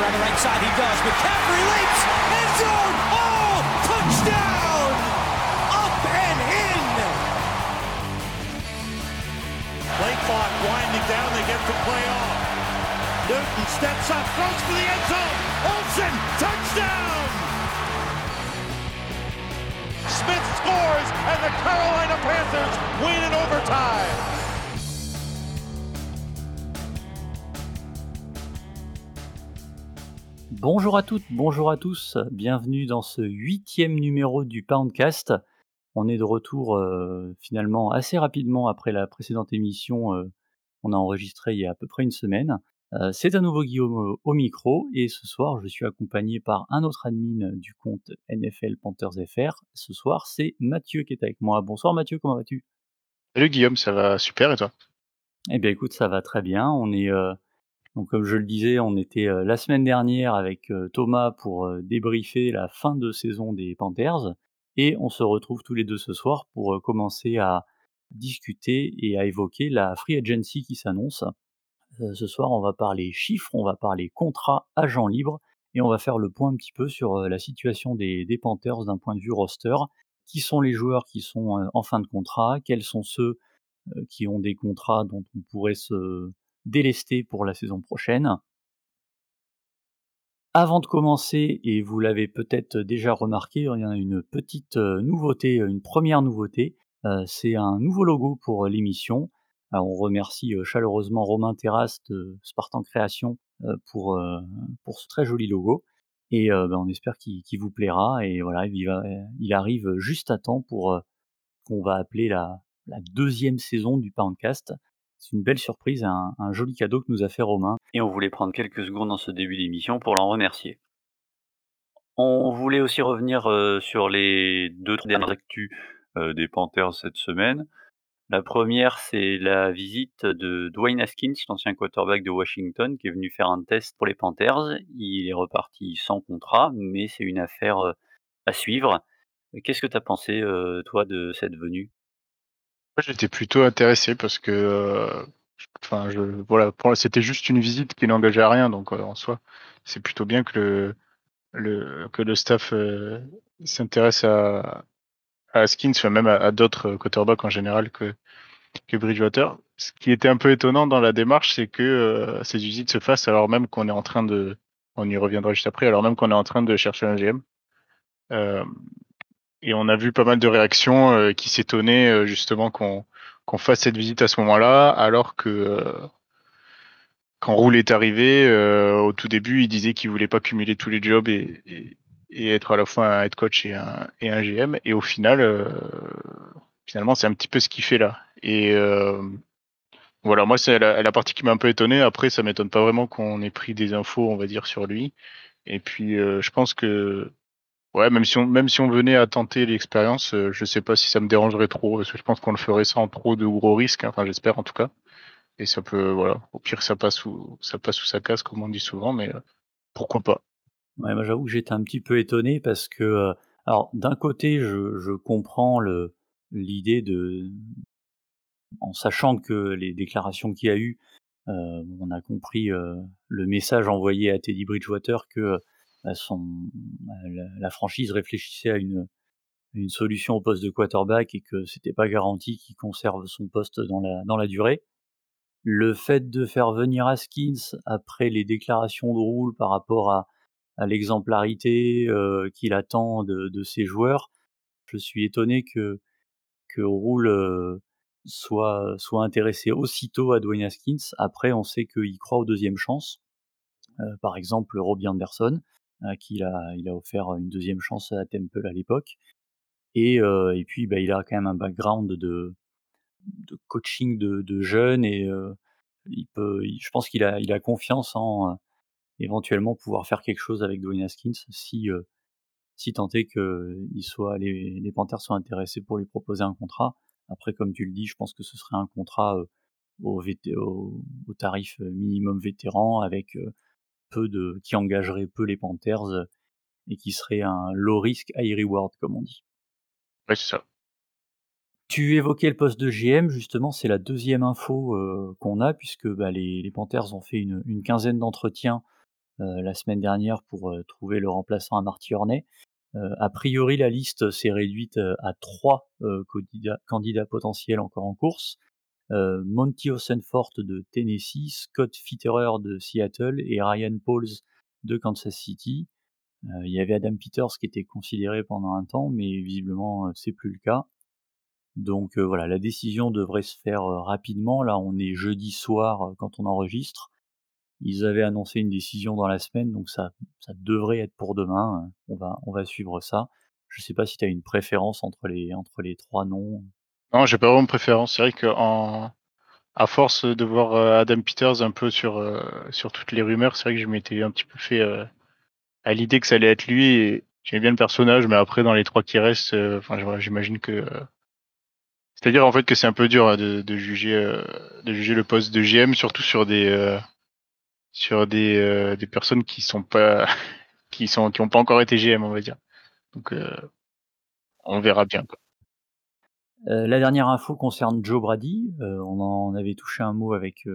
around the right side. He does. McCaffrey leaps. End zone. Oh, touchdown. Up and in. Play clock winding down. They get the play off. Newton steps up, throws for the end zone. Olsen, touchdown. Smith scores, and the Carolina Panthers win in overtime. Bonjour à toutes, bonjour à tous, bienvenue dans ce huitième numéro du Poundcast. On est de retour euh, finalement assez rapidement après la précédente émission euh, qu'on a enregistrée il y a à peu près une semaine. Euh, c'est à nouveau Guillaume au micro et ce soir je suis accompagné par un autre admin du compte NFL Panthers FR. Ce soir c'est Mathieu qui est avec moi. Bonsoir Mathieu, comment vas-tu? Salut Guillaume, ça va super et toi? Eh bien écoute, ça va très bien. On est donc comme je le disais, on était euh, la semaine dernière avec euh, Thomas pour euh, débriefer la fin de saison des Panthers et on se retrouve tous les deux ce soir pour commencer à discuter et à évoquer la free agency qui s'annonce. ce soir, on va parler chiffres, on va parler contrats, agents libres et on va faire le point un petit peu sur la situation des, des Panthers d'un point de vue roster. Qui sont les joueurs qui sont en fin de contrat? Quels sont ceux qui ont des contrats dont on pourrait se délesté pour la saison prochaine. Avant de commencer, et vous l'avez peut-être déjà remarqué, il y a une petite euh, nouveauté, une première nouveauté, euh, c'est un nouveau logo pour l'émission. on remercie euh, chaleureusement Romain Terrasse de Spartan Création pour, ce très joli logo. Et ben, on espère qu'il vous plaira. Et voilà, il, arrive juste à temps pour qu'on va appeler la, la deuxième saison du Poundcast. C'est une belle surprise, un, joli cadeau que nous a fait Romain. Et on voulait prendre quelques secondes dans ce début d'émission pour l'en remercier. On voulait aussi revenir euh, sur les deux dernières actus euh, des Panthers cette semaine. La première, c'est la visite de Dwayne Haskins, l'ancien quarterback de Washington, qui est venu faire un test pour les Panthers. Il est reparti sans contrat, mais c'est une affaire euh, à suivre. Qu'est-ce que tu as pensé, toi, de cette venue? J'étais plutôt intéressé parce que, euh, enfin, voilà, c'était juste une visite qui n'engageait à rien, donc euh, en soi, c'est plutôt bien que le, le que le staff euh, s'intéresse à, à Skins, même à, d'autres quarterbacks en général que que Bridgewater. Ce qui était un peu étonnant dans la démarche, c'est que ces visites se fassent alors même qu'on est en train de, on y reviendra juste après, alors même qu'on est en train de chercher un GM. Et on a vu pas mal de réactions euh, qui s'étonnaient euh, justement qu'on qu'on fasse cette visite à ce moment-là, alors que euh, quand Roule est arrivé, au tout début, il disait qu'il voulait pas cumuler tous les jobs et, et, être à la fois un head coach et un, et un GM. Et au final, finalement, c'est un petit peu ce qu'il fait là. Et voilà, moi, c'est la, la, partie qui m'a un peu étonné. Après, ça m'étonne pas vraiment qu'on ait pris des infos, on va dire, sur lui. Et puis, je pense que Ouais, même si on, même si on venait à tenter l'expérience, euh, je sais pas si ça me dérangerait trop, parce que je pense qu'on le ferait sans trop de gros risques, hein, enfin j'espère en tout cas. Et ça peut, voilà, au pire ça passe ou ça passe ou ça casse, comme on dit souvent, mais euh, pourquoi pas. Ouais, moi j'avoue que j'étais un petit peu étonné parce que, euh, alors d'un côté je, je comprends le l'idée de, en sachant que les déclarations qu'il y a eu, on a compris le message envoyé à Teddy Bridgewater que la, franchise réfléchissait à une, solution au poste de quarterback et que c'était pas garanti qu'il conserve son poste dans la, dans la durée. Le fait de faire venir Haskins après les déclarations de Roule par rapport à, l'exemplarité euh, qu'il attend de, de, ses joueurs, je suis étonné que, que Roule euh, soit, soit intéressé aussitôt à Dwayne Haskins. Après, on sait qu'il croit aux deuxièmes chances. Euh, par exemple, Robbie Anderson à qui il a, offert une deuxième chance à Temple à l'époque. Et, euh, puis, bah, il a quand même un background de, coaching de, jeunes et euh, je pense qu'il a, confiance en euh, éventuellement pouvoir faire quelque chose avec Dwayne Haskins si, si tant est que les, Panthers soient intéressés pour lui proposer un contrat. Après, comme tu le dis, je pense que ce serait un contrat au, au, tarif minimum vétéran avec peu de, qui engagerait peu les Panthers euh, et qui serait un low risk, high reward, comme on dit. Ouais, c'est ça. Tu évoquais le poste de GM, justement, c'est la deuxième info euh, qu'on a, puisque bah, les, Panthers ont fait une, quinzaine d'entretiens la semaine dernière pour, trouver le remplaçant à Marty Hornet. a priori, la liste s'est réduite, à 3 candidats potentiels encore en course. Monty Osenfort de Tennessee, Scott Fitterer de Seattle et Ryan Pauls de Kansas City. il y avait Adam Peters qui était considéré pendant un temps, mais visiblement, c'est plus le cas. Donc voilà, la décision devrait se faire rapidement. Là, on est jeudi soir quand on enregistre. Ils avaient annoncé une décision dans la semaine, donc ça, ça devrait être pour demain. On va, on va suivre ça. Je sais pas si tu as une préférence entre les, entre les trois noms. Non, j'ai pas vraiment de préférence. C'est vrai qu'en à force de voir Adam Peters un peu sur, sur toutes les rumeurs, c'est vrai que je m'étais un petit peu fait à l'idée que ça allait être lui. J'aimais bien le personnage, mais après dans les trois qui restent, enfin j'imagine que c'est-à-dire en fait que c'est un peu dur hein, de, juger euh, de juger le poste de GM surtout sur des euh, sur des, euh, des personnes qui sont pas qui sont qui ont pas encore été GM on va dire. Donc on verra bien. La dernière info concerne Joe Brady. on en avait touché un mot avec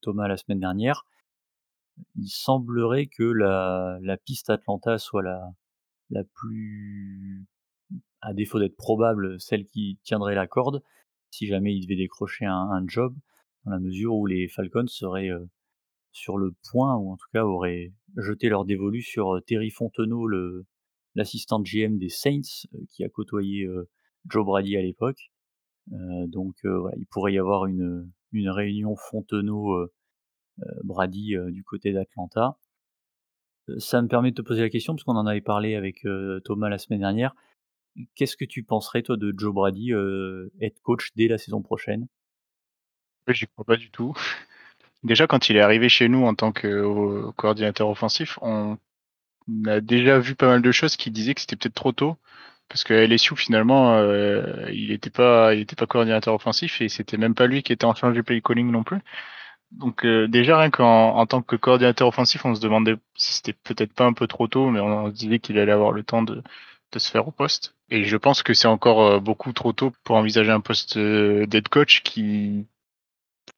Thomas la semaine dernière. Il semblerait que la, piste Atlanta soit la, la plus à défaut d'être probable, celle qui tiendrait la corde, si jamais il devait décrocher un, job, dans la mesure où les Falcons seraient euh, sur le point, ou en tout cas auraient jeté leur dévolu sur euh, Terry Fontenot, l'assistant GM des Saints, euh, qui a côtoyé Joe Brady à l'époque. donc il pourrait y avoir une, une réunion Fontenot-Brady du côté d'Atlanta. Ça me permet de te poser la question, parce qu'on en avait parlé avec Thomas la semaine dernière. Qu'est-ce que tu penserais, toi, de Joe Brady, être coach dès la saison prochaine? J'y crois pas du tout. Déjà, quand il est arrivé chez nous en tant que coordinateur offensif, on a déjà vu pas mal de choses qui disaient que c'était peut-être trop tôt. Parce que LSU, finalement, il n'était pas, pas coordinateur offensif et c'était même pas lui qui était en charge du play calling non plus. Donc déjà rien qu'en en tant que coordinateur offensif, on se demandait si c'était peut-être pas un peu trop tôt, mais on se disait qu'il allait avoir le temps de, de se faire au poste. Et je pense que c'est encore euh, beaucoup trop tôt pour envisager un poste euh, d'aide coach qui,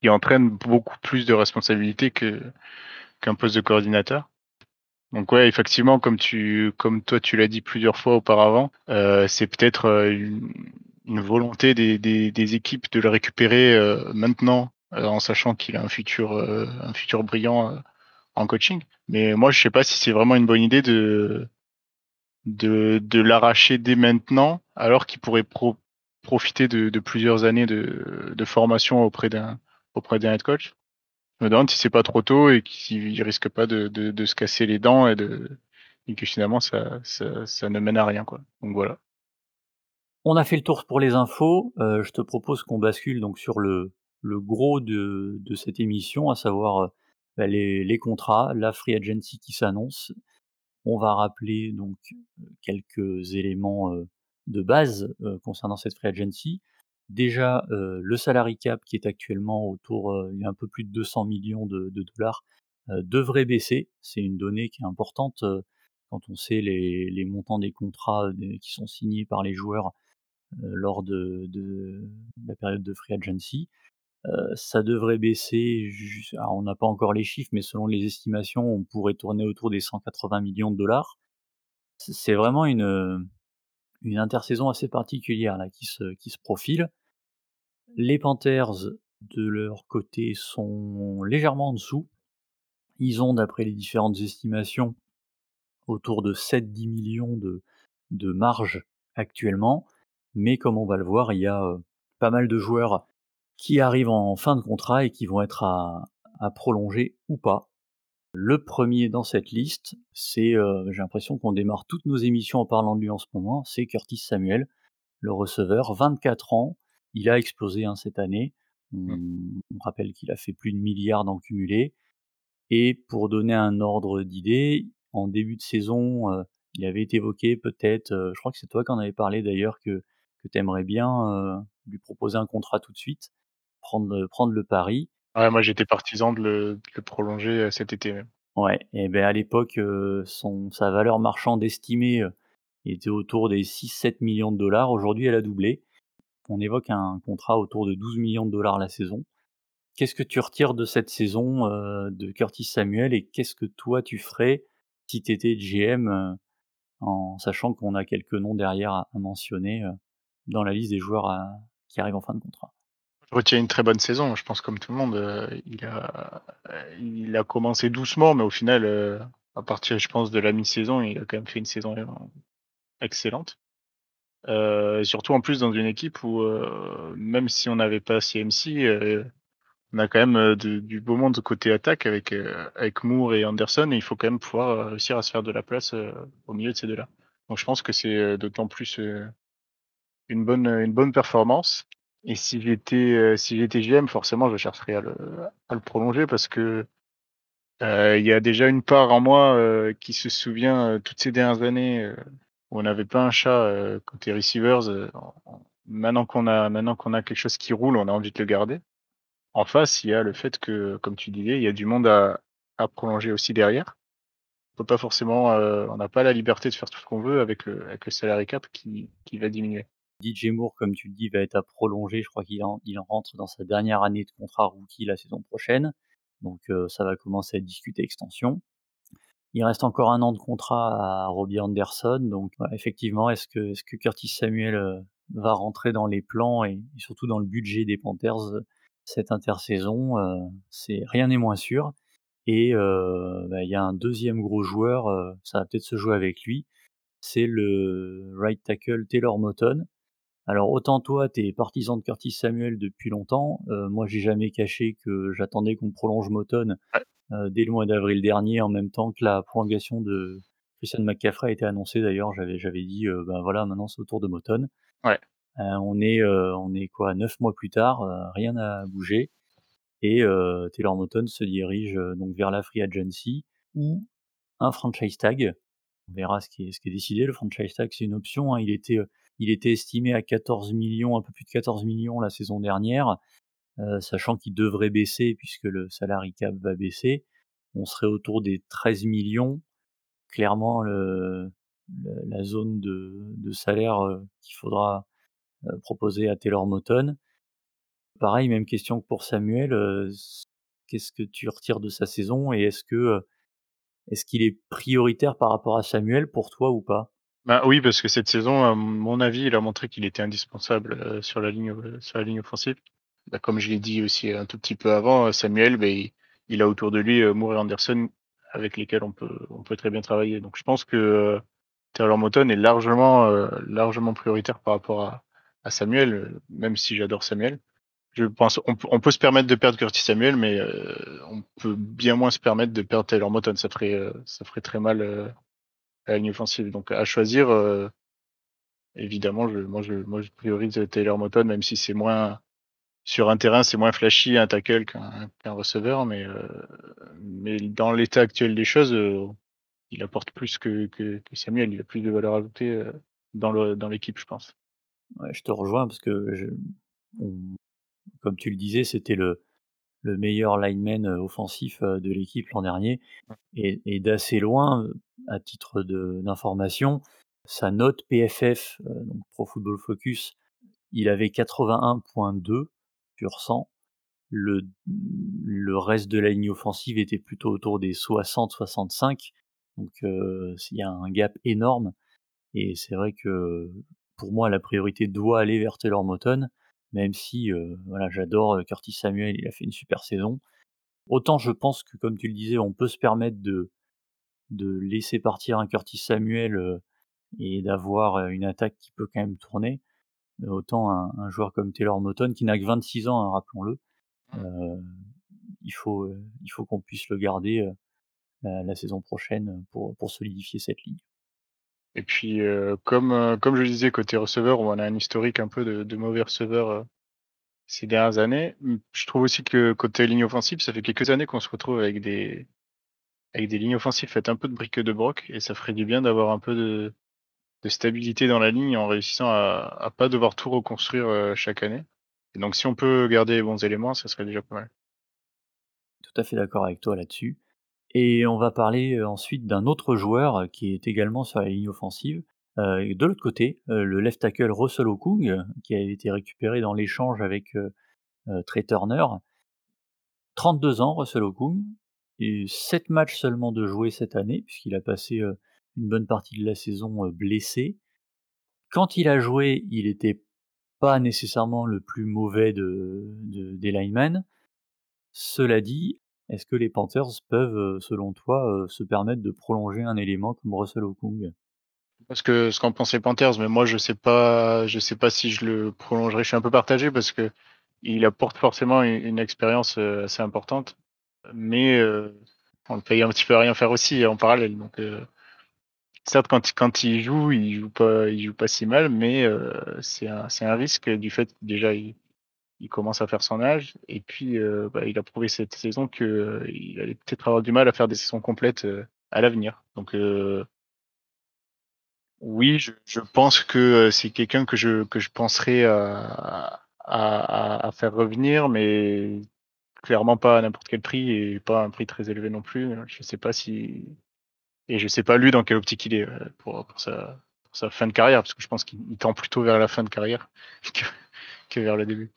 qui entraîne beaucoup plus de responsabilités que qu'un poste de coordinateur. Donc ouais, effectivement, comme toi tu l'as dit plusieurs fois auparavant, euh, c'est peut-être une, volonté des, équipes de le récupérer maintenant, en sachant qu'il a un futur, brillant en coaching. Mais moi, je sais pas si c'est vraiment une bonne idée de l'arracher dès maintenant, alors qu'il pourrait profiter de, plusieurs années de, de formation auprès d'un auprès d'un head coach. Je me demande si c'est pas trop tôt et qu'il risque pas de, de, se casser les dents et, que finalement ça, ça, ça, ne mène à rien. Quoi. Donc voilà. On a fait le tour pour les infos. Euh, je te propose qu'on bascule donc sur le, le gros de, de cette émission, à savoir euh, bah, les, les contrats, la free agency qui s'annonce. On va rappeler donc quelques éléments de base concernant cette free agency. Déjà, le salary cap qui est actuellement autour, il y a un peu plus de 200 millions de, dollars, devrait baisser. C'est une donnée qui est importante quand on sait les, montants des contrats qui sont signés par les joueurs lors de, la période de free agency. ça devrait baisser, on n'a pas encore les chiffres, mais selon les estimations, on pourrait tourner autour des 180 millions de dollars. C'est vraiment une, une intersaison assez particulière là, qui, se, profile. Les Panthers, de leur côté, sont légèrement en dessous. Ils ont, d'après les différentes estimations, autour de 7-10 millions de, de marge actuellement. Mais comme on va le voir, il y a pas mal de joueurs qui arrivent en fin de contrat et qui vont être à, prolonger ou pas. Le premier dans cette liste, c'est, euh, j'ai l'impression qu'on démarre toutes nos émissions en parlant de lui en ce moment, c'est Curtis Samuel, le receveur, 24 ans, il a explosé hein, cette année, mmh. on, rappelle qu'il a fait plus de milliards en cumulé, et pour donner un ordre d'idée, en début de saison, euh, il avait été évoqué peut-être, euh, je crois que c'est toi qui en avais parlé d'ailleurs, que, que tu aimerais bien lui proposer un contrat tout de suite prendre, prendre le pari. Ouais, moi j'étais partisan de le, prolonger euh, cet été même. Ouais, et ben à l'époque, euh, son, sa valeur marchande estimée euh, était autour des 6-7 millions de dollars. Aujourd'hui, elle a doublé. On évoque un contrat autour de 12 millions de dollars la saison. qu'est-ce que tu retires de cette saison, heu, de Curtis Samuel et qu'est-ce que toi tu ferais si tu étais GM, heu, en sachant qu'on a quelques noms derrière à mentionner, heu, dans la liste des joueurs à qui arrivent en fin de contrat? Je retiens une très bonne saison, je pense comme tout le monde, il a il a commencé doucement, mais au final, heu, à partir je pense de la mi-saison, il a quand même fait une saison, excellente. Surtout en plus dans une équipe où, même si on n'avait pas CMC, on a quand même, du beau monde côté attaque avec, avec Moore et Anderson et il faut quand même pouvoir, réussir à se faire de la place, au milieu de ces 2 là. Donc je pense que c'est, d'autant plus, une bonne, une bonne performance et si j'étais, heu, si j'étais GM forcément je chercherais à le à le prolonger parce que, heu, il y a déjà une part en moi, heu, qui se souvient, heu, toutes ces dernières années, heu, où on n'avait pas un chat, côté receivers, maintenant qu'on a maintenant qu'on a quelque chose qui roule, on a envie de le garder. En face, il y a le fait que, comme tu disais, il y a du monde à à prolonger aussi derrière. On peut pas forcément, on n'a pas la liberté de faire tout ce qu'on veut avec le avec le salary cap qui qui va diminuer. DJ Moore, comme tu le dis, va être à prolonger. Je crois qu'il en il rentre dans sa dernière année de contrat rookie la saison prochaine. Donc heu, ça va commencer à discuter extension. Il reste encore un an de contrat à Robbie Anderson, donc effectivement, est-ce que Curtis Samuel, heu, va rentrer dans les plans et surtout dans le budget des Panthers, heu, cette intersaison? Rien n'est moins sûr et bah, il y a un deuxième gros joueur, ça va peut-être se jouer avec lui, c'est le right tackle Taylor Moton. Alors autant toi, tu es partisan de Curtis Samuel depuis longtemps, heu, moi j'ai jamais caché que j'attendais qu'on prolonge Moton, heu, dès le mois d'avril dernier en même temps que la prolongation de Christian McCaffrey a été annoncée d'ailleurs. J'avais j'avais dit, «Bah, voilà maintenant c'est au tour de Moton». Ouais. On est, on est quoi? 9 mois plus tard, rien n'a bougé et Taylor Moton se dirige, donc vers la free agency ou un franchise tag. On verra ce qui est ce qui est décidé. Le franchise tag, c'est une option, hein. Il était, il était estimé à 14 millions, un peu plus de 14 millions la saison dernière, heu, sachant qu'il devrait baisser puisque le salary cap va baisser. On serait autour des 13 millions. Clairement la zone de de salaire, heu, qu'il faudra, heu, proposer à Taylor Moton. Pareil, même question que pour Samuel, qu'est-ce que tu retires de sa saison et est-ce que, est-ce qu'il est prioritaire par rapport à Samuel pour toi ou pas? Bah, oui, parce que cette saison, à mon avis, il a montré qu'il était indispensable, heu, sur la ligne, heu, sur la ligne offensive. Bah, comme je l'ai dit aussi un tout petit peu avant, heu, Samuel, beh, il a autour de lui, Moore et Anderson avec lesquels on peut on peut très bien travailler. Donc je pense que, Taylor Moton est largement, largement prioritaire par rapport à Samuel, même si j'adore Samuel. Je pense on peut on peut se permettre de perdre Curtis Samuel, mais, on peut bien moins se permettre de perdre Taylor Moton. Ça ferait, ça ferait très mal, à la ligne offensive. Donc à choisir, heu Évidemment, je moi je moi je priorise, Taylor Moton, même si c'est moins sur un terrain, c'est moins flashy un tackle qu'un qu'un receveur, mais heu, mais dans l'état actuel des choses, heu, il apporte plus que que que Samuel. Il a plus de valeur ajoutée, heu, dans le dans l'équipe, je pense. Ouais, je te rejoins parce que je comme tu le disais, c'était le le meilleur lineman, heu, offensif, heu, de l'équipe l'an dernier et et d'assez loin, heu, à titre d'information, sa note PFF, donc Pro Football Focus, il avait 81.2 sur 100. Le le reste de la ligne offensive était plutôt autour des 60-65 donc il y a un gap énorme et c'est vrai que, pour moi, la priorité doit aller vers Taylor Moton, même si, voilà, j'adore, Curtis Samuel, il a fait une super saison. Autant je pense que, comme tu le disais, on peut se permettre de de laisser partir un Curtis Samuel, et d'avoir, une attaque qui peut quand même tourner. Autant un un joueur comme Taylor Moton qui n'a que 26 ans, hein, rappelons-le, heu, il faut, heu, il faut qu'on puisse le garder, la saison prochaine, pour pour solidifier cette ligne. Et puis, heu, comme, heu, comme je le disais côté receveur, on a un historique un peu de de mauvais receveurs, heu, ces dernières années, mmh, je trouve aussi que côté ligne offensive, ça fait quelques années qu'on se retrouve avec des avec des lignes offensives faites un peu de briques de broc et ça ferait du bien d'avoir un peu de de stabilité dans la ligne en réussissant à à pas devoir tout reconstruire, heu, chaque année. Et donc si on peut garder les bons éléments, ça serait déjà pas mal. Tout à fait d'accord avec toi là-dessus et on va parler, ensuite d'un autre joueur, qui est également sur la ligne offensive, de l'autre côté, le left tackle Russell Okung, qui a été récupéré dans l'échange avec, Trey Turner. 32 ans, Russell Okung, et 7 matchs seulement de jouer cette année, puisqu'il a passé une bonne partie de la saison blessé. Quand il a joué, il était pas nécessairement le plus mauvais de, de des linemen. Cela dit, est-ce que les Panthers peuvent, selon toi, se permettre de prolonger un élément comme Russell Okung? Parce que ce qu'en pensent les Panthers, mais moi je sais pas, je sais pas si je le prolongerai. Je suis un peu partagé parce que il apporte forcément une, expérience assez importante, mais on le paye un petit peu à rien faire aussi en parallèle. Donc certes quand, il joue, il joue pas, joue pas si mal, mais c'est un, un risque du fait que déjà il, il commence à faire son âge et puis euh, bah, il a prouvé cette saison que euh, allait peut-être avoir du mal à faire des saisons complètes euh, à l'avenir. Donc oui, je, pense que c'est quelqu'un que je que je penserais à, à, à, faire revenir, mais clairement pas à n'importe quel prix et pas un prix très élevé non plus. Je sais pas si et je sais pas lui dans quelle optique il est pour, sa, fin de carrière parce que je pense qu'il tend plutôt vers la fin de carrière que vers le début.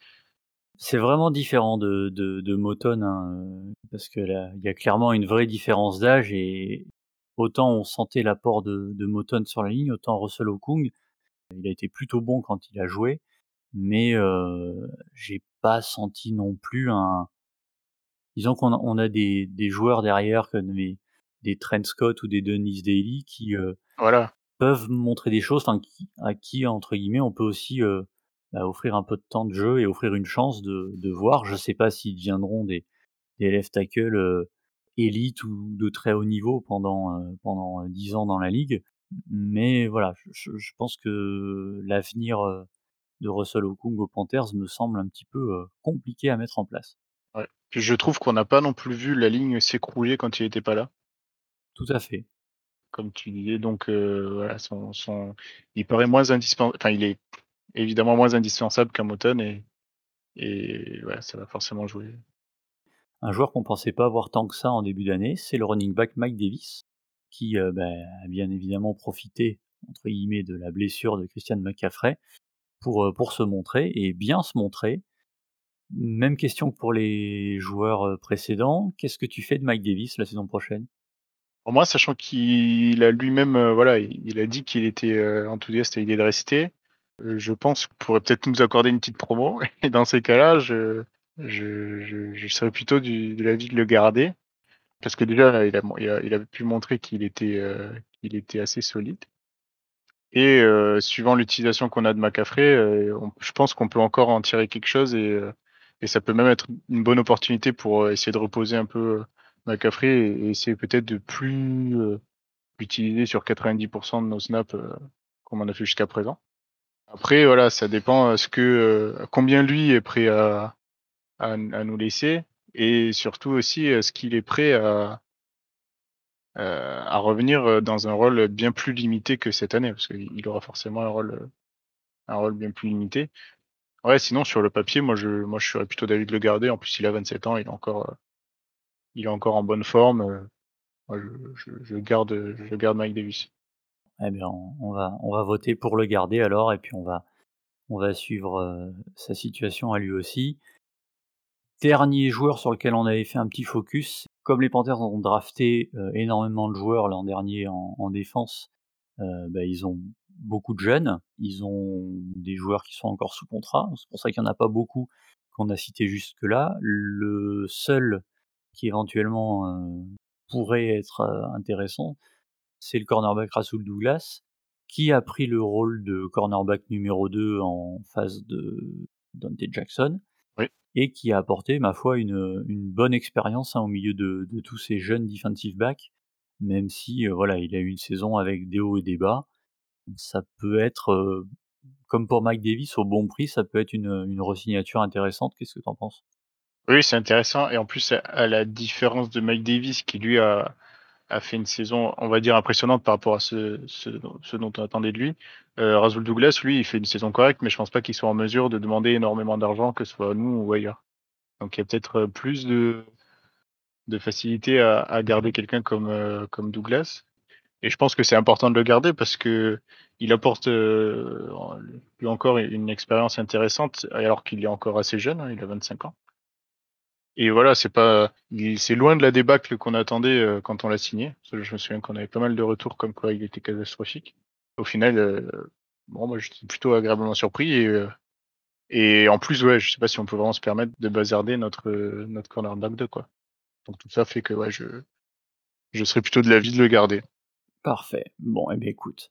C'est vraiment différent de, de, de Moton, hein, euh, parce que là, il y a clairement une vraie différence d'âge et autant on sentait l'apport de, de Moton sur la ligne, autant Russell Okung, il a été plutôt bon quand il a joué, mais euh, j'ai pas senti non plus un. Disons qu'on a, on a des, des joueurs derrière comme des, des Trent Scott ou des Dennis Daly qui euh, voilà. peuvent montrer des choses, à qui entre guillemets on peut aussi euh, offrir un peu de temps de jeu et offrir une chance de, de voir. Je sais pas s'ils deviendront des, des left tackle euh, élite ou de très haut niveau pendant euh, pendant euh, dix ans dans la ligue, mais voilà, je, je pense que l'avenir de Russell Okung aux Panthers me semble un petit peu compliqué à mettre en place. Ouais. Puis je trouve qu'on n'a pas non plus vu la ligne s'écrouler quand il était pas là. Tout à fait. Comme tu disais, donc voilà, son, son, il paraît moins indispensable. Enfin, il est évidemment moins indispensable qu'un Moton et, et ouais, ça va forcément jouer. Un joueur qu'on pensait pas avoir tant que ça en début d'année, c'est le running back Mike Davis, qui euh, bah, a bien évidemment profité entre guillemets de la blessure de Christian McCaffrey pour, euh, pour se montrer et bien se montrer. Même question que pour les joueurs euh, précédents. Qu'est-ce que tu fais de Mike Davis la saison prochaine? Pour moi, sachant qu'il a lui-même, voilà, il a dit qu'il était enthousiaste à l'idée de rester. Euh, je pense qu'il pourrait peut-être nous accorder une petite promo. Et dans ces cas-là, je, je, je, je, serais plutôt du, de l'avis de le garder. Parce que déjà, il a, il a, il a pu montrer qu'il était, euh, qu'il était assez solide. Et euh, suivant l'utilisation qu'on a de Macafré, euh, je pense qu'on peut encore en tirer quelque chose et, euh, et ça peut même être une bonne opportunité pour essayer de reposer un peu Macafré et, et essayer peut-être de plus l'utiliser sur 90% de nos snaps comme on a fait jusqu'à présent. Après, voilà, ça dépend ce que euh, combien lui est prêt à, à, nous laisser et surtout aussi ce qu'il est prêt à, euh, à revenir dans un rôle bien plus limité que cette année, parce qu'il aura forcément un rôle, un rôle bien plus limité. Ouais, sinon sur le papier, moi je, moi je serais plutôt d'avis de le garder. En plus, il a 27 ans, il est encore, il est encore en bonne forme. Moi, je, je, je garde, je garde Mike Davis. Eh on va, voter pour le garder alors, et puis on va, suivre euh, sa situation à lui aussi. Dernier joueur sur lequel on avait fait un petit focus, comme les Panthers ont drafté euh, énormément de joueurs l'an dernier en, en défense, euh, bah, ils ont beaucoup de jeunes, ils ont des joueurs qui sont encore sous contrat, c'est pour ça qu'il n'y en a pas beaucoup qu'on a cité jusque-là. Le seul qui éventuellement pourrait être intéressant, c'est le cornerback Rasul Douglas, qui a pris le rôle de cornerback numéro 2 en face de Dante Jackson, oui. et qui a apporté, ma foi, une, une bonne expérience hein, au milieu de, de, tous ces jeunes defensive backs, même si euh, voilà, il a eu une saison avec des hauts et des bas. Ça peut être, euh, comme pour Mike Davis, au bon prix, ça peut être une, une resignature intéressante. Qu'est-ce que tu en penses? Oui, c'est intéressant, et en plus, à la différence de Mike Davis, qui lui a a fait une saison, on va dire, impressionnante par rapport à ce, dont on attendait de lui. Euh, Rasul Douglas, lui, il fait une saison correcte, mais je pense pas qu'il soit en mesure de demander énormément d'argent, que ce soit nous ou ailleurs. Donc il y a peut-être plus de, facilité à, à garder quelqu'un comme, euh, comme Douglas. Et je pense que c'est important de le garder parce que il apporte euh, lui encore une expérience intéressante alors qu'il est encore assez jeune, hein, il a 25 ans. Et voilà, c'est pas, c'est loin de la débâcle qu'on attendait euh, quand on l'a signé. Je me souviens qu'on avait pas mal de retours comme quoi il était catastrophique. Au final, euh, bon, moi, j'étais plutôt agréablement surpris et euh, et en plus, ouais, je sais pas si on peut vraiment se permettre de bazarder notre notre cornerback 2 quoi. Donc tout ça fait que ouais, je je serais plutôt de l'avis de le garder. Parfait. Bon, et eh bien écoute,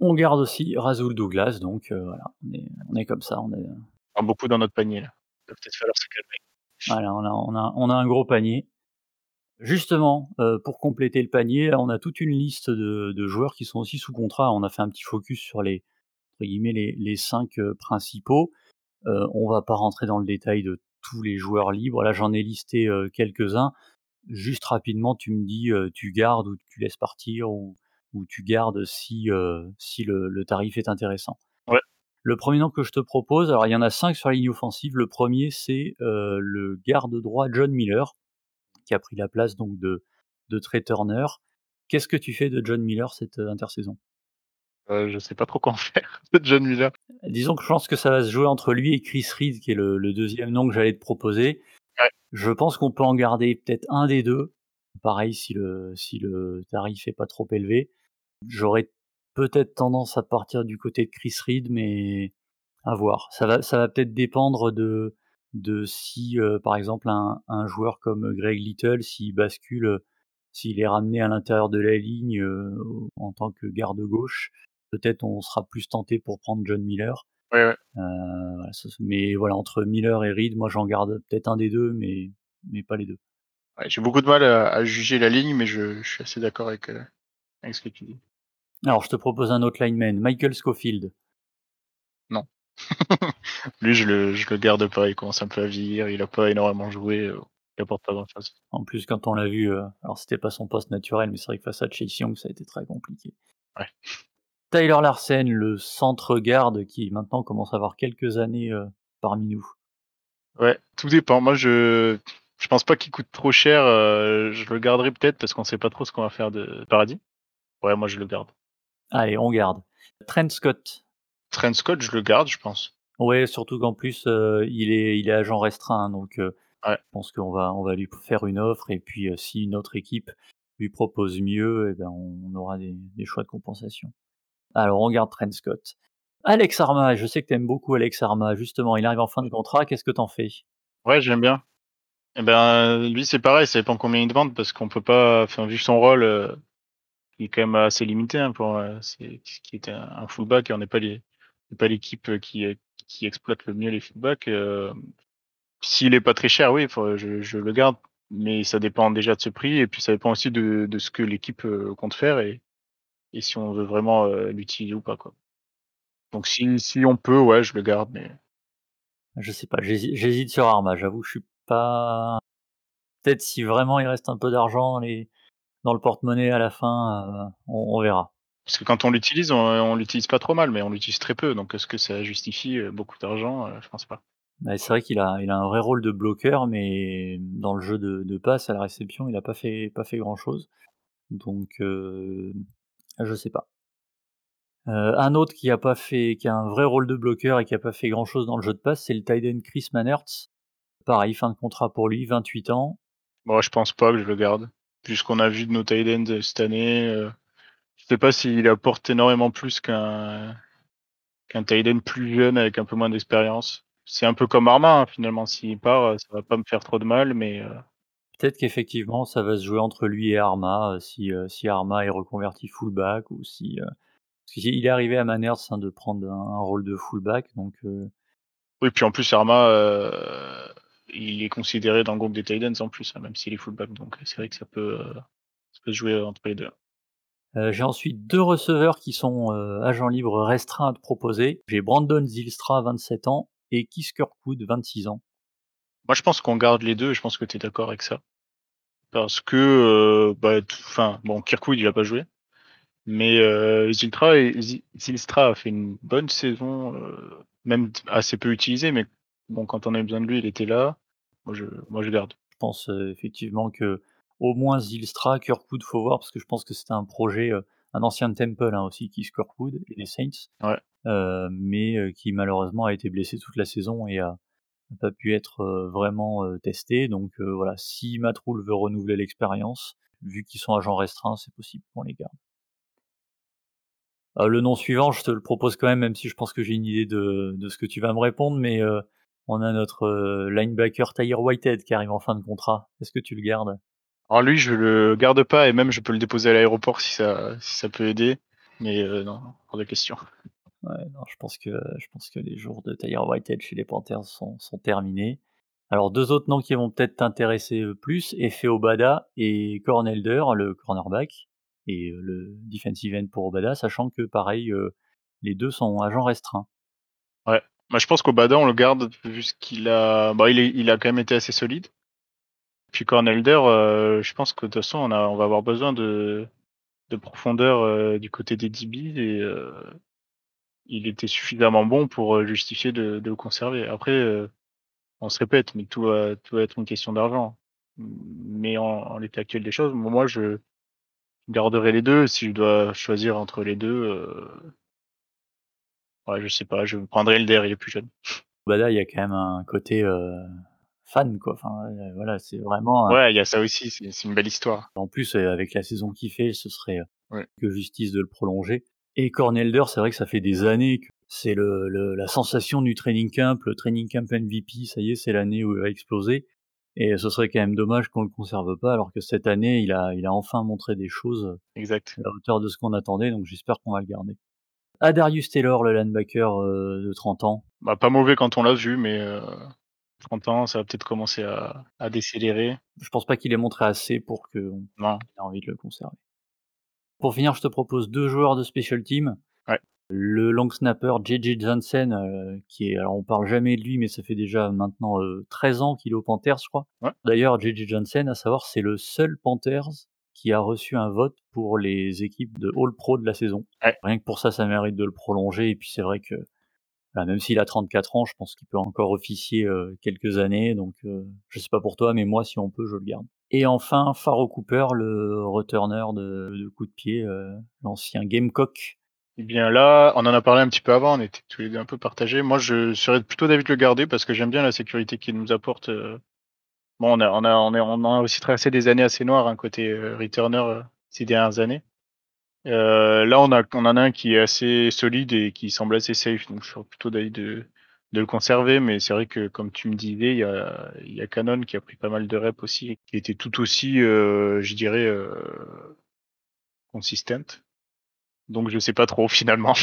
on garde aussi Razul Douglas, donc voilà, on est, on est comme ça, on est. beaucoup dans notre panier là. Il va peut-être falloir se calmer. Voilà, on a, un gros panier. Justement, euh, pour compléter le panier, on a toute une liste de, joueurs qui sont aussi sous contrat. On a fait un petit focus sur les, entre les, cinq euh, principaux. Euh, on va pas rentrer dans le détail de tous les joueurs libres. Là, j'en ai listé quelques-uns. Juste rapidement, tu me dis, tu gardes ou tu laisses partir ou, tu gardes si, le tarif est intéressant. Le premier nom que je te propose, alors il y en a cinq sur la ligne offensive. Le premier, c'est euh, le garde droit John Miller, qui a pris la place donc de, de Trey Turner. Qu'est-ce que tu fais de John Miller cette euh, intersaison? Euh, Je sais pas trop quoi en faire de John Miller. Disons que je pense que ça va se jouer entre lui et Chris Reed, qui est le, le deuxième nom que j'allais te proposer. Ouais. Je pense qu'on peut en garder peut-être un des deux. Pareil, si le, si le tarif est pas trop élevé. J'aurais peut-être tendance à partir du côté de Chris Reed, mais à voir. Ça va, ça va peut-être dépendre de, de si, euh, par exemple, un, un, joueur comme Greg Little, s'il bascule, euh, s'il est ramené à l'intérieur de la ligne euh, en tant que garde gauche, peut-être on sera plus tenté pour prendre John Miller. Ouais, ouais. Mais voilà, entre Miller et Reed, moi j'en garde peut-être un des deux, mais, mais pas les deux. Ouais, J'ai beaucoup de mal à, à, juger la ligne, mais je, je suis assez d'accord avec, avec ce que tu dis. Alors, je te propose un autre lineman, Michael Schofield. Non. Lui, je le, je le garde pas, il commence un peu à vieillir, il a pas énormément joué, euh, il apporte pas grand chose. En plus, quand on l'a vu, euh, alors c'était pas son poste naturel, mais c'est vrai que face à Chase Young, ça a été très compliqué. Ouais. Tyler Larsen, le centre-garde qui maintenant commence à avoir quelques années euh, parmi nous. Ouais, tout dépend. Moi, je, je pense pas qu'il coûte trop cher. euh, je le garderai peut-être parce qu'on sait pas trop ce qu'on va faire de Paradis. Ouais, moi, je le garde. Allez, on garde. Trent Scott. Trent Scott, je le garde, je pense. Ouais, surtout qu'en plus, euh, il, est, il est agent restreint, donc euh, ouais. je pense qu'on va, on va lui faire une offre, et puis euh, si une autre équipe lui propose mieux, eh ben, on aura des, des, choix de compensation. Alors, on garde Trent Scott. Alex Arma, je sais que tu aimes beaucoup Alex Arma, justement, il arrive en fin de contrat, qu'est-ce que t'en fais? Ouais, j'aime bien. Eh ben, lui, c'est pareil, ça dépend combien il demande, parce qu'on peut pas, enfin, vu son rôle, euh, il est quand même assez limité, hein, pour, euh, c'est, qui était un fullback, et on n'est pas les, pas l'équipe qui, qui exploite le mieux les feedbacks. Euh, S'il est pas très cher, oui, faut, je, je, le garde, mais ça dépend déjà de ce prix et puis ça dépend aussi de, de ce que l'équipe compte faire et, et si on veut vraiment euh, l'utiliser ou pas. Quoi. Donc si, si on peut, ouais, je le garde, mais. Je sais pas, j'hésite sur Arma, j'avoue, je suis pas. Peut-être si vraiment il reste un peu d'argent les... dans le porte-monnaie à la fin, euh, on, on verra. Parce que quand on l'utilise, on, on l'utilise pas trop mal, mais on l'utilise très peu. Donc est-ce que ça justifie beaucoup d'argent Je pense pas. Bah, c'est vrai qu'il a, il a un vrai rôle de bloqueur, mais dans le jeu de, de passe à la réception, il a pas fait, pas fait grand chose. Donc, euh, je sais pas. Euh, un autre qui a pas fait, qui a un vrai rôle de bloqueur et qui a pas fait grand chose dans le jeu de passe, c'est le Tiden Chris Manertz. Pareil, fin de contrat pour lui, 28 ans. Bon, je pense pas que je le garde. Puisqu'on a vu de nos Tiden cette année, euh, je sais pas s'il apporte énormément plus qu'un qu'un plus jeune avec un peu moins d'expérience. C'est un peu comme Arma, hein, finalement. S'il part, ça va pas me faire trop de mal, mais. Euh... Peut-être qu'effectivement, ça va se jouer entre lui et Arma, euh, si, euh, si Arma est reconverti fullback ou si. Euh... Parce qu'il est arrivé à Manners hein, de prendre un, un, rôle de fullback, donc. euh, Oui, puis en plus, Arma, euh, il est considéré dans le groupe des Titans en plus, hein, même s'il est fullback, donc c'est vrai que ça peut, ça peut se jouer entre les deux. Euh, j'ai ensuite deux receveurs qui sont euh, agents libres restreints à te proposer. J'ai Brandon Zilstra, 27 ans, et Keith Kirkwood, 26 ans. Moi, je pense qu'on garde les deux, et je pense que tu es d'accord avec ça. Parce que, euh, bah, enfin, bon, Kirkwood, il a pas joué. Mais euh, Zilstra, Zilstra a fait une bonne saison, euh, même assez peu utilisée, mais bon, quand on a besoin de lui, il était là. Moi, je, moi, je garde. Je pense euh, effectivement que au moins Zilstra, Kirkwood, faut voir, parce que je pense que c'était un projet, euh, un ancien Temple hein, aussi, qui Kirkwood, et les Saints, ouais. euh, mais euh, qui malheureusement a été blessé toute la saison et a, pas pu être, vraiment, testé donc voilà, si Matt Rhule veut renouveler l'expérience, vu qu'ils sont agents restreints, c'est possible qu'on les garde. Heu, le nom suivant, je te le propose quand même, même si je pense que j'ai une idée de de ce que tu vas me répondre, mais heu, on a notre, heu, linebacker Tahir Whitehead qui arrive en fin de contrat. Est-ce que tu le gardes? Alors lui, je le garde pas et même je peux le déposer à l'aéroport si ça si ça peut aider, mais heu, non, hors de question. Ouais, non, je pense que je pense que les jours de Tahir Whitehead chez les Panthers sont sont terminés. Alors 2 autres noms qui vont peut-être t'intéresser, heu, plus, Efe Obada et Corn Elder, le cornerback et le defensive end pour Obada, sachant que pareil, les 2 sont agents restreints. Moi je pense qu'Obada on le garde vu ce qu'il a bah, il est il a quand même été assez solide. Puis Corn Elder, heu, je pense que de toute façon on a on va avoir besoin de de profondeur, heu, du côté des DB et heu, il était suffisamment bon pour, heu, justifier de de le conserver. Après, heu, on se répète, mais tout va tout va être une question d'argent. Mais en en l'état actuel des choses, moi je garderai les 2 si je dois choisir entre les 2, heu ouais, je sais pas, je prendrai Elder, il est plus jeune. Obada, il y a quand même un côté, heu, fan quoi, enfin, heu, voilà, c'est vraiment un Ouais, il y a ça aussi, c'est une belle histoire. en plus, avec la saison qu'il fait, ce serait, Ouais. que justice de le prolonger et Corn Elder, c'est vrai que ça fait des années que c'est le le la sensation du training camp, le training camp MVP, ça y est, c'est l'année où il va exploser et ce serait quand même dommage qu'on le conserve pas alors que cette année, il a il a enfin montré des choses, Exact. à la hauteur de ce qu'on attendait donc j'espère qu'on va le garder. Adarius Taylor, le linebacker, heu, de 30 ans. Bah, pas mauvais quand on l'a vu, mais heu, 30 ans, ça va peut-être commencer à à décélérer. Je pense pas qu'il ait montré assez pour qu'on ait envie de le conserver. Pour finir, je te propose 2 joueurs de special team. Ouais. Le long snapper JJ Johnson, heu, qui est alors on parle jamais de lui, mais ça fait déjà maintenant, heu, 13 ans qu'il est aux Panthers, je crois. Ouais. D'ailleurs, JJ Johnson, à savoir, c'est le seul Panthers qui a reçu un vote pour les équipes de All Pro de la saison. Ouais. Rien que pour ça, ça mérite de le prolonger et puis c'est vrai que, bah, même s'il a 34 ans, je pense qu'il peut encore officier, heu, quelques années donc heu, je sais pas pour toi, mais moi, si on peut, je le garde. Et enfin, Pharoh Cooper, le returner de de coups de pied, heu, l'ancien Gamecock. Eh bien là, on en a parlé un petit peu avant, on était tous les 2 un peu partagés. Moi, je serais plutôt d'avis de le garder parce que j'aime bien la sécurité qu'il nous apporte, heu. Bon, on a on a on est on a aussi traversé des années assez noires, hein, côté, heu, returner, heu, ces dernières années. Heu, là, on a on en a un qui est assez solide et qui semble assez safe, donc je serais plutôt d'avis de de le conserver, mais c'est vrai que comme tu me disais, il y a y a Cannon qui a pris pas mal de reps aussi et qui était tout aussi, je dirais, heu, consistent. Donc je sais pas trop finalement.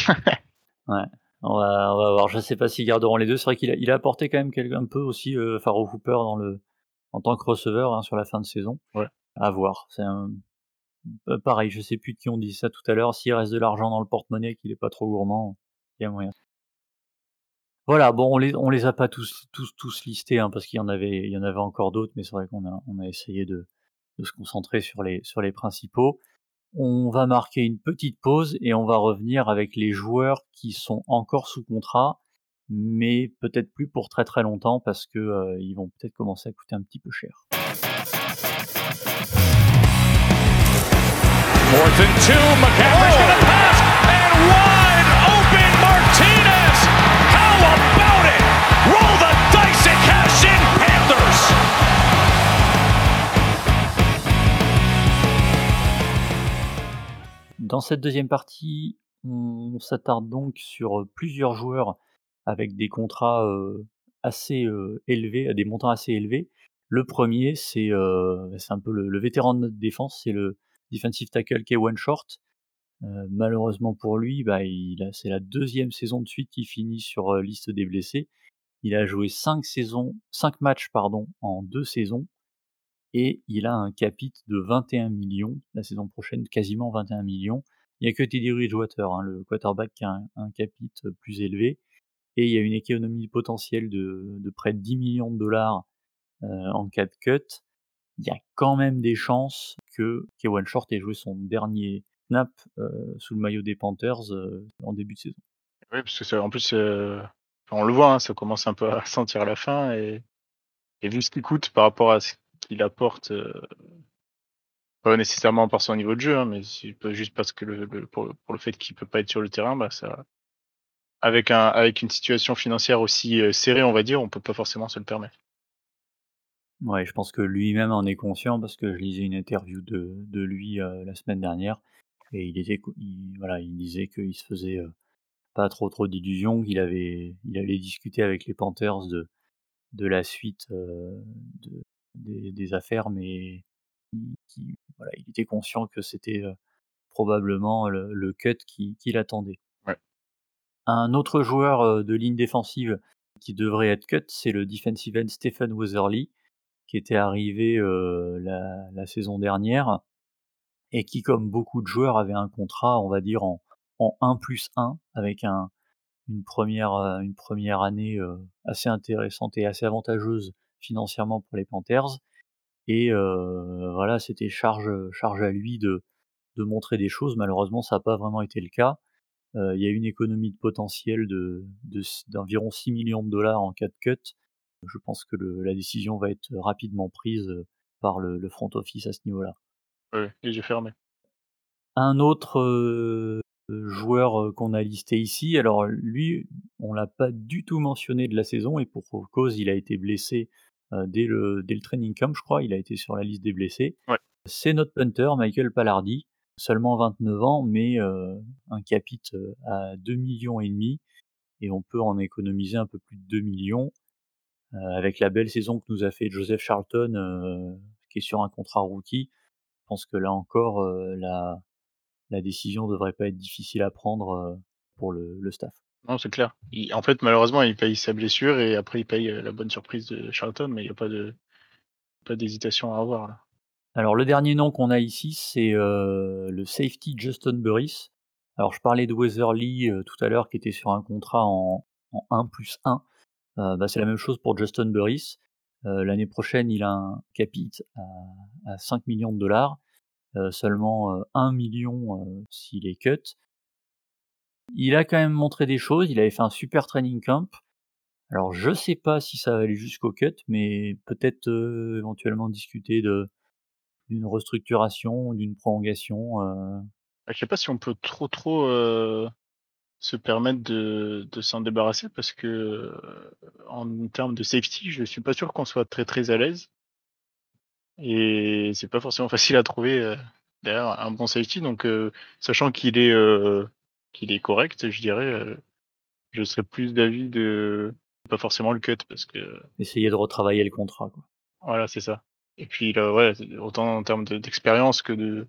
Ouais, on va on va voir. Je sais pas s'ils garderont les 2. C'est vrai qu'il a il a apporté quand même un peu aussi, heu, Pharoh Cooper dans le en tant que receveur, hein, sur la fin de saison. Ouais. À voir. C'est un heu, pareil, je sais plus de qui on dit ça tout à l'heure, s'il reste de l'argent dans le porte-monnaie, qu'il est pas trop gourmand, il y a moyen. Voilà, bon, on les on les a pas tous tous tous listés, hein, parce qu'il y en avait il y en avait encore d'autres, mais c'est vrai qu'on a on a essayé de de se concentrer sur les sur les principaux. On va marquer une petite pause et on va revenir avec les joueurs qui sont encore sous contrat, mais peut-être plus pour très, très longtemps parce que, heu, ils vont peut-être commencer à coûter un petit peu cher. Fourth and two. McCaffrey's going to pass. And wide open Martinez. How about it? Roll the dice and cash in Panthers. Dans cette deuxième partie, on s'attarde donc sur, heu, plusieurs joueurs avec des contrats, assez, élevés, des montants assez élevés. Le premier, c'est, un peu le vétéran de notre défense, c'est le defensive tackle Kawann Short. Heu, malheureusement pour lui, bah, c'est la deuxième saison de suite qu'il finit sur, liste des blessés. Il a joué 5 saisons 5 matchs pardon, en 2 saisons et il a un capit de 21 millions la saison prochaine, quasiment 21 millions. Il y a que Teddy Bridgewater, hein, le quarterback qui a un un capit, heu, plus élevé et il y a une économie potentielle de près de 10 millions de dollars, heu, en cas de cut. Il y a quand même des chances que Kawann Short ait joué son dernier snap, heu, sous le maillot des Panthers, heu, en début de saison. Oui, parce que ça en plus, on le voit, hein, ça commence un peu à sentir la fin et vu ce qu'il coûte par rapport à ce qu'il apporte, pas nécessairement par son niveau de jeu, hein, mais juste parce que le pour le fait qu'il peut pas être sur le terrain, bah, ça avec, un, avec une situation financière aussi euh, serrée, on va dire, on peut pas forcément se le permettre. Ouais, je pense que lui-même en est conscient parce que je lisais une interview de, de lui euh, la semaine dernière et il était, il, voilà, il disait qu'il se faisait euh, pas trop trop d'illusions, qu'il avait, il allait discuter avec les Panthers de, de la suite de, des, des affaires, mais il, voilà, il était conscient que c'était probablement le, cut qui, qui l'attendait. Un autre joueur euh, de ligne défensive qui devrait être cut, c'est le defensive end Stephen Weatherly, qui était arrivé euh, la, saison dernière et qui, comme beaucoup de joueurs, avait un contrat, on va dire, en, en 1 plus 1, avec un, une, première, euh, année assez intéressante et assez avantageuse financièrement pour les Panthers. Et voilà, c'était charge, charge à lui de, de montrer des choses. Malheureusement, ça n'a pas vraiment été le cas. Il y a une économie de potentiel de, d'environ 6 millions de dollars en cas de cut. Je pense que le, la décision va être rapidement prise par le, le front office à ce niveau-là. Oui, les yeux fermés. Un autre euh, joueur qu'on a listé ici, alors lui, on l'a pas du tout mentionné de la saison et pour cause, il a été blessé euh, dès, le, dès le training camp, je crois, il a été sur la liste des blessés. Ouais. C'est notre punter, Michael Pallardi, seulement 29 ans, mais un capit à 2 millions et demi et on peut en économiser un peu plus de 2 millions. Avec la belle saison que nous a fait Joseph Charlton, qui est sur un contrat rookie, je pense que là encore, la, la décision devrait pas être difficile à prendre pour le, le staff. Non, c'est clair. Il, en fait, malheureusement, il paye sa blessure et après, il paye la bonne surprise de Charlton, mais il n'y a pas de pas d'hésitation à avoir là. Alors, le dernier nom qu'on a ici, c'est euh, le safety Justin Burris. Alors, je parlais de Weatherly euh, tout à l'heure, qui était sur un contrat en, en 1 plus 1. Euh, bah, c'est la même chose pour Justin Burris. L'année prochaine, il a un capit à, à 5 millions de dollars. Seulement 1 million s'il est cut. Il a quand même montré des choses, il avait fait un super training camp. Alors je sais pas si ça va aller jusqu'au cut, mais peut-être éventuellement discuter de d'une restructuration, d'une prolongation. Euh... Je sais pas si on peut trop trop euh, se permettre de, de s'en débarrasser parce que en termes de safety, je suis pas sûr qu'on soit très très à l'aise. Et c'est pas forcément facile à trouver euh, derrière un bon safety. Donc, euh, sachant qu'il est, euh, qu'il est correct, je dirais, euh, je serais plus d'avis de pas forcément le cut parce que. Essayer de retravailler le contrat. Quoi. Voilà, c'est ça. Et puis, là, ouais, autant en termes d'expérience que de.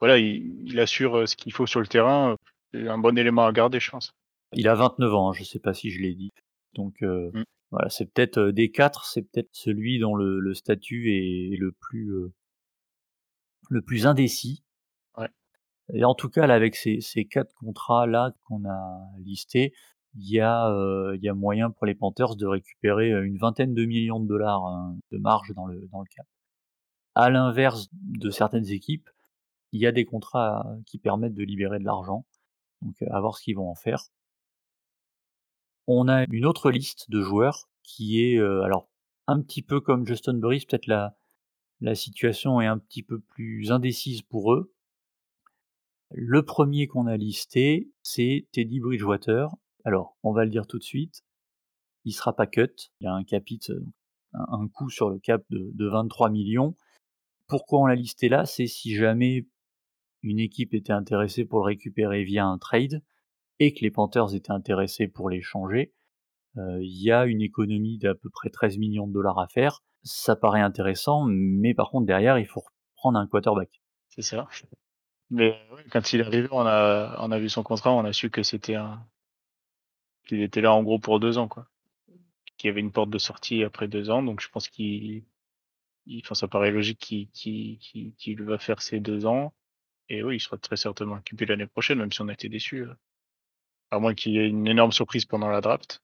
Voilà, il, il assure ce qu'il faut sur le terrain. C'est un bon élément à garder, je pense. Il a 29 ans, hein, je sais pas si je l'ai dit. Donc, mm. Voilà, c'est peut-être euh, des quatre, c'est peut-être celui dont le, le, statut est le plus euh, le plus indécis. Ouais. Et en tout cas, là, avec ces, ces quatre contrats là qu'on a listés, il y a euh, il y a moyen pour les Panthers de récupérer une vingtaine de millions de dollars hein, de marge dans le dans le cap. À l'inverse de certaines équipes, il y a des contrats qui permettent de libérer de l'argent. Donc à voir ce qu'ils vont en faire. On a une autre liste de joueurs qui est euh, alors un petit peu comme Justin Burris, peut-être la, situation est un petit peu plus indécise pour eux. Le premier qu'on a listé, c'est Teddy Bridgewater. Alors, on va le dire tout de suite, il sera pas cut, il y a un capit, un, coût sur le cap de 23 millions. Pourquoi on l'a listé là C'est si jamais une équipe était intéressée pour le récupérer via un trade, et que les Panthers étaient intéressés pour l'échanger, il y a une économie d'à peu près 13 millions de dollars à faire. Ça paraît intéressant, mais par contre derrière il faut prendre un quarterback. C'est ça. Mais quand il est arrivé, on a, on a vu son contrat, on a su que c'était un, qu'il était là en gros pour deux ans, quoi. Qu'il y avait une porte de sortie après deux ans, donc je pense qu'il, enfin, ça paraît logique qu'il, va faire ces deux ans. Et oui, il sera très certainement occupé l'année prochaine, même si on a été déçus. À moins qu'il y ait une énorme surprise pendant la draft.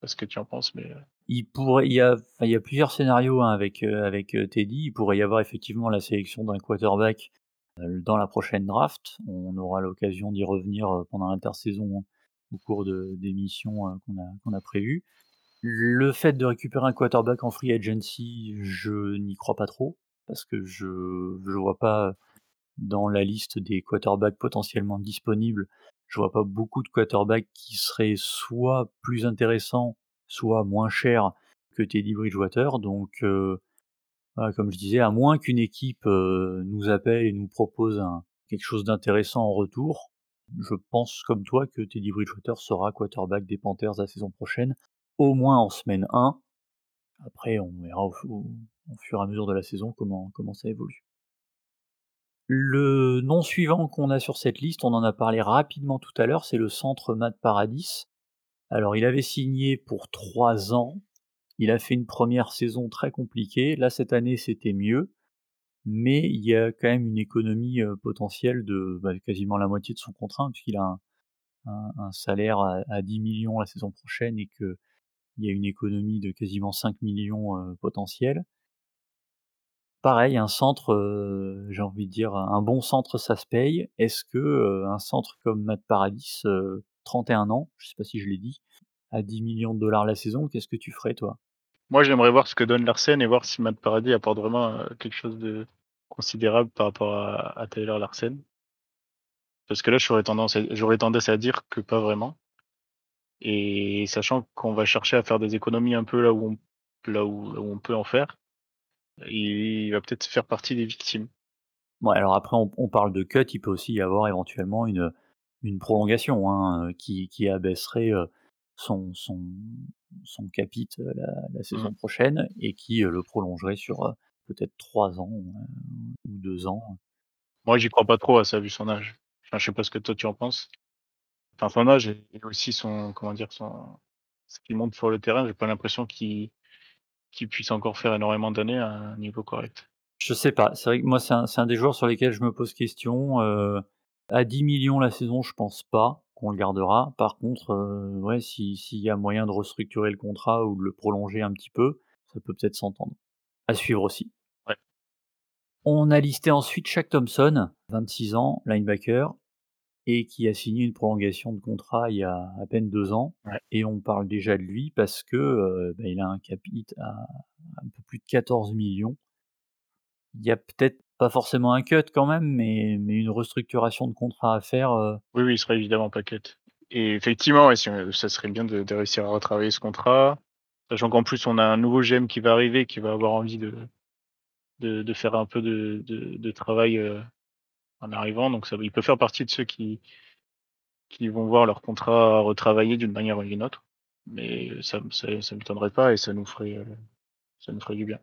Pas ce que tu en penses, mais. Il pourrait, il y a, plusieurs scénarios hein, avec avec Teddy. Il pourrait y avoir effectivement la sélection d'un quarterback dans la prochaine draft. On aura l'occasion d'y revenir pendant l'intersaison au cours de d'émissions qu'on a qu'on a prévues. Le fait de récupérer un quarterback en free agency, je n'y crois pas trop parce que je je vois pas dans la liste des quarterbacks potentiellement disponibles je vois pas beaucoup de quarterbacks qui seraient soit plus intéressants, soit moins chers que Teddy Bridgewater. Donc, voilà, comme je disais, à moins qu'une équipe, heu, nous appelle et nous propose quelque chose d'intéressant en retour, je pense comme toi que Teddy Bridgewater sera quarterback des Panthers la saison prochaine, au moins en semaine 1. Après, on verra au fu au au fur et à mesure de la saison comment ça évolue. Le nom suivant qu'on a sur cette liste, on en a parlé rapidement tout à l'heure, c'est le centre Matt Paradis. Alors il avait signé pour 3 ans, il a fait une première saison très compliquée, là cette année c'était mieux, mais il y a quand même une économie, heu, potentielle de, bah, quasiment la moitié de son contrat, puisqu'il a un salaire à à 10 000 000 la saison prochaine et qu'il y a une économie de quasiment 5 000 000 heu, potentielle. Pareil, un centre, j'ai envie de dire, un bon centre ça se paye. Est-ce que, un centre comme Matt Paradis, heu, 31 ans, je sais pas si je l'ai dit, à 10 000 000 $ la saison, qu'est-ce que tu ferais toi? Moi, j'aimerais voir ce que donne Larsen et voir si Matt Paradis apporte vraiment, quelque chose de considérable par rapport à Tyler Larsen. Parce que là, j'aurais tendance j'aurais tendance à dire que pas vraiment. Et sachant qu'on va chercher à faire des économies un peu là où on là où là où on peut en faire, il va peut-être faire partie des victimes. Ouais, alors après on on parle de cut, il peut aussi y avoir éventuellement une, une prolongation, hein, qui qui abaisserait, heu, son son son capit, heu, la la Mmh. saison prochaine et qui, heu, le prolongerait sur, peut-être 3 ans, ou 2 ans. Moi, j'y crois pas trop à ça, vu son âge. Enfin, je sais pas ce que toi tu en penses? Enfin, son âge et aussi son comment dire? Son ce qu'il montre sur le terrain, j'ai pas l'impression qu'il puisse encore faire énormément d'années à un niveau correct. Je sais pas, c'est vrai que moi c'est un un des joueurs sur lesquels je me pose question, heu, à 10 000 000 la saison, je pense pas qu'on le gardera. Par contre, heu, ouais, si s'il y a moyen de restructurer le contrat ou de le prolonger un petit peu, ça peut peut-être s'entendre. À suivre aussi. Ouais. On a listé ensuite Shaq Thompson, 26 ans, linebacker et qui a signé une prolongation de contrat il y a à peine 2 ans Ouais. et on parle déjà de lui parce que, heu, bah, il a un capit à un peu plus de 14 000 000. Il y a peut-être pas forcément un cut quand même, mais mais une restructuration de contrat à faire, heu Oui, oui, il sera évidemment pas cut. Et effectivement, ouais, heu, ça serait bien de de réussir à retravailler ce contrat. Sachant qu'en plus, on a un nouveau GM qui va arriver, qui va avoir envie de de de faire un peu de de travail, en arrivant. Donc il peut faire partie de ceux qui vont voir leur contrat retravaillé d'une manière ou d'une autre. Mais ça ça m'étonnerait pas et ça nous ferait, heu, ça nous ferait du bien.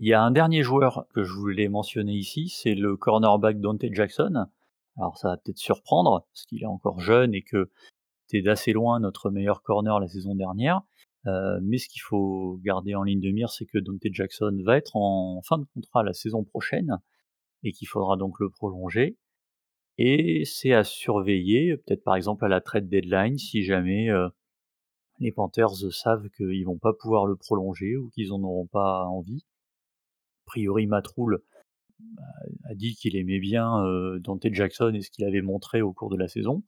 Il y a un dernier joueur que je voulais mentionner ici, c'est le cornerback Donté Jackson. Alors ça va peut-être surprendre, parce qu'il est encore jeune et que c'était d'assez loin notre meilleur corner la saison dernière. Heu, mais ce qu'il faut garder en ligne de mire, c'est que Donté Jackson va être en fin de contrat la saison prochaine et qu'il faudra donc le prolonger. Et c'est à surveiller, peut-être par exemple à la trade deadline si jamais, heu, les Panthers savent qu'ils vont pas pouvoir le prolonger ou qu'ils en auront pas envie. A priori Matt Rhule, bah, a dit qu'il aimait bien, heu, Donté Jackson et ce qu'il avait montré au cours de la saison.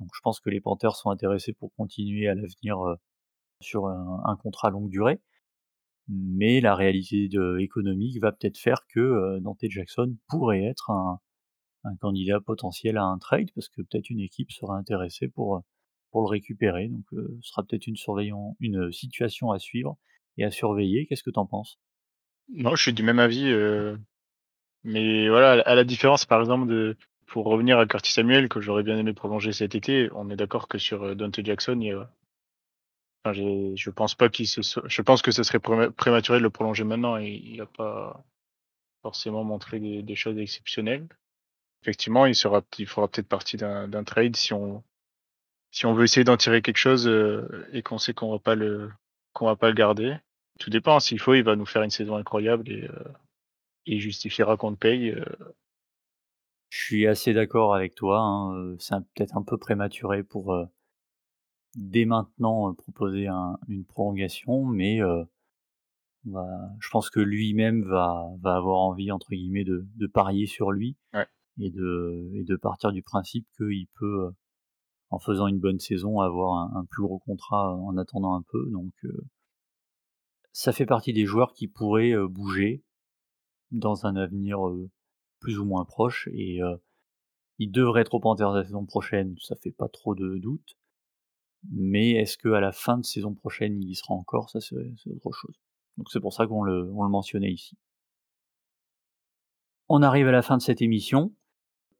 Donc je pense que les Panthers sont intéressés pour continuer à l'avenir, sur un contrat longue durée. Mais la réalité économique va peut-être faire que, heu, Donté Jackson pourrait être un candidat potentiel à un trade, parce que peut-être une équipe serait intéressée pour, heu, pour le récupérer. Donc, heu, ce sera peut-être une une situation à suivre et à surveiller. Qu'est-ce que tu en penses? Non, je suis du même avis, mais voilà, à la différence par exemple de pour revenir à Curtis Samuel que j'aurais bien aimé prolonger cet été, on est d'accord que sur, Donté Jackson, il y a je pense pas qu'il se je pense que ce serait préma prématuré de le prolonger maintenant et il a pas forcément montré des choses exceptionnelles. Effectivement, il sera il fera peut-être partie d'un trade si on si on veut essayer d'en tirer quelque chose, heu, et qu'on sait qu'on va pas le qu'on va pas le garder. Tout dépend, s'il faut, il va nous faire une saison incroyable et il justifiera qu'on le paye, heu Je suis assez d'accord avec toi, hein, c'est peut-être un peu prématuré pour, dès maintenant, heu, proposer un une prolongation, mais heu, bah, je pense que lui-même va va avoir envie entre guillemets de de «parier sur lui» Ouais. et de et de partir du principe qu'il peut, heu, en faisant une bonne saison, avoir un un plus gros contrat en attendant un peu donc ça fait partie des joueurs qui pourraient, bouger dans un avenir, plus ou moins proche et il devrait être au Panthers la saison prochaine, ça fait pas trop de doute. Mais est-ce qu'à la fin de saison prochaine, il y sera encore? Ça, c'est autre chose. Donc c'est pour ça qu'on le, on le mentionnait ici. On arrive à la fin de cette émission.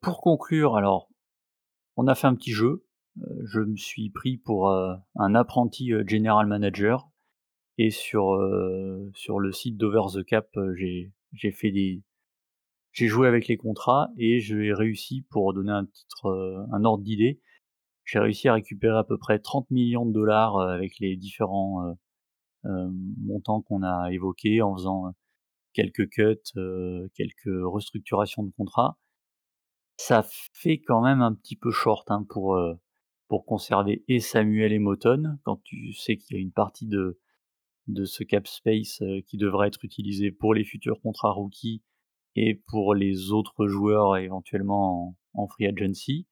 Pour conclure, alors, on a fait un petit jeu. Euh, je me suis pris pour euh, un apprenti euh, general manager. Et sur, sur le site d'Over the Cap, j'ai j'ai joué avec les contrats et j'ai réussi, pour donner un titre, un ordre d'idée, j'ai réussi à récupérer à peu près 30 millions de dollars avec les différents montants qu'on a évoqués en faisant quelques cuts, quelques restructurations de contrats. Ça fait quand même un petit peu short hein, pour, pour conserver et Samuel et Moton quand tu sais qu'il y a une partie de, de ce cap space qui devrait être utilisé pour les futurs contrats rookies et pour les autres joueurs éventuellement en, free agency.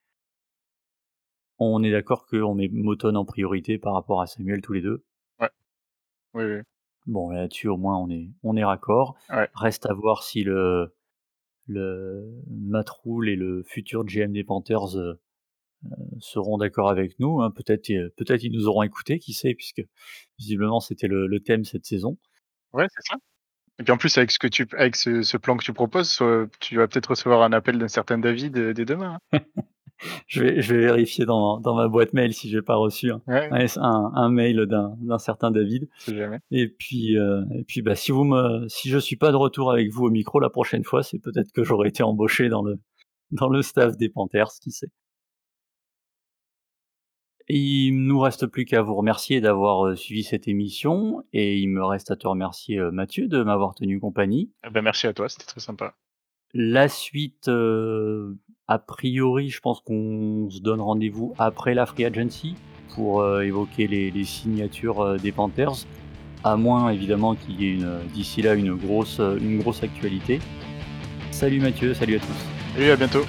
On est d'accord qu'on met Moton en priorité par rapport à Samuel tous les deux. Ouais. Oui, oui. Bon, là-dessus, au moins, on est, on est raccord. Reste à voir si le, le Matt Rule et le futur GM des Panthers euh, euh, seront d'accord avec nous. Hein. Peut-être, euh, peut-être ils nous auront écoutés, qui sait, puisque visiblement c'était le, le thème cette saison. Ouais, c'est ça. Et puis en plus, avec ce, que tu, avec ce, plan que tu proposes, tu vas peut-être recevoir un appel d'un certain David dès demain. Hein. je, vais, je vais vérifier dans, dans ma boîte mail si j'ai pas reçu un, un, mail d'un certain David. Jamais. Et puis, euh, et puis bah, si, vous me, si je suis pas de retour avec vous au micro la prochaine fois, c'est peut-être que j'aurais été embauché dans le, dans le staff des Panthers, qui sait. Il nous reste plus qu'à vous remercier d'avoir euh, suivi cette émission et il me reste à te remercier euh, Mathieu de m'avoir tenu compagnie. Eh ben merci à toi, c'était très sympa. La suite, euh, a priori, je pense qu'on se donne rendez-vous après la Free Agency pour évoquer les, signatures des Panthers, à moins évidemment qu'il y ait d'ici là une grosse, une grosse actualité. Salut Mathieu, salut à tous. Salut, à bientôt.